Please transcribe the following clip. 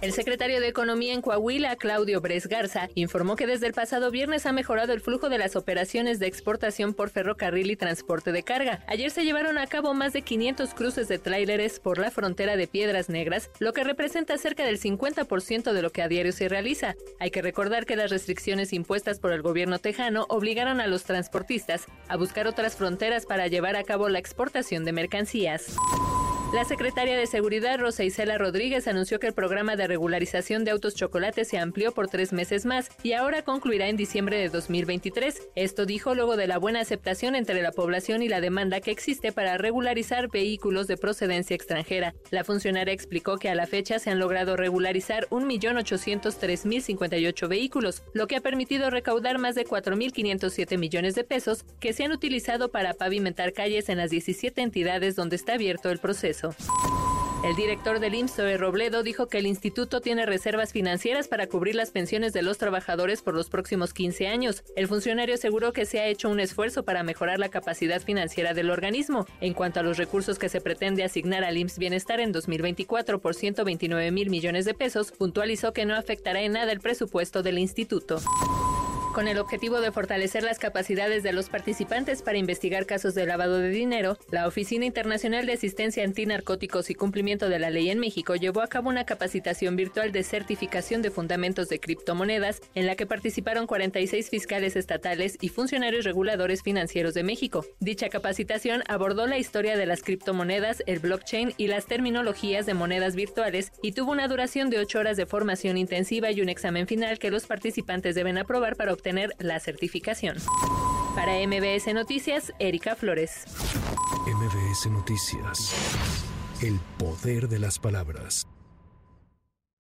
El secretario de Economía en Coahuila, Claudio Bres Garza, informó que desde el pasado viernes ha mejorado el flujo de las operaciones de exportación por ferrocarril y transporte de carga. Ayer se llevaron a cabo más de 500 cruces de tráileres por la frontera de Piedras Negras, lo que representa cerca del 50% de lo que a diario se realiza. Hay que recordar que las restricciones impuestas por el gobierno tejano obligaron a los transportistas a buscar otras fronteras para llevar a cabo la exportación de mercancías. La secretaria de Seguridad, Rosa Isela Rodríguez, anunció que el programa de regularización de autos chocolates se amplió por tres meses más y ahora concluirá en diciembre de 2023. Esto dijo luego de la buena aceptación entre la población y la demanda que existe para regularizar vehículos de procedencia extranjera. La funcionaria explicó que a la fecha se han logrado regularizar 1.803.058 vehículos, lo que ha permitido recaudar más de 4.507 millones de pesos que se han utilizado para pavimentar calles en las 17 entidades donde está abierto el proceso. El director del IMSS, de Robledo, dijo que el instituto tiene reservas financieras para cubrir las pensiones de los trabajadores por los próximos 15 años. El funcionario aseguró que se ha hecho un esfuerzo para mejorar la capacidad financiera del organismo. En cuanto a los recursos que se pretende asignar al IMSS Bienestar en 2024 por 129 mil millones de pesos, puntualizó que no afectará en nada el presupuesto del instituto con el objetivo de fortalecer las capacidades de los participantes para investigar casos de lavado de dinero, la Oficina Internacional de Asistencia Antinarcóticos y Cumplimiento de la Ley en México llevó a cabo una capacitación virtual de certificación de fundamentos de criptomonedas en la que participaron 46 fiscales estatales y funcionarios reguladores financieros de México. Dicha capacitación abordó la historia de las criptomonedas, el blockchain y las terminologías de monedas virtuales y tuvo una duración de 8 horas de formación intensiva y un examen final que los participantes deben aprobar para obtener tener la certificación. Para MBS Noticias, Erika Flores. MBS Noticias. El poder de las palabras.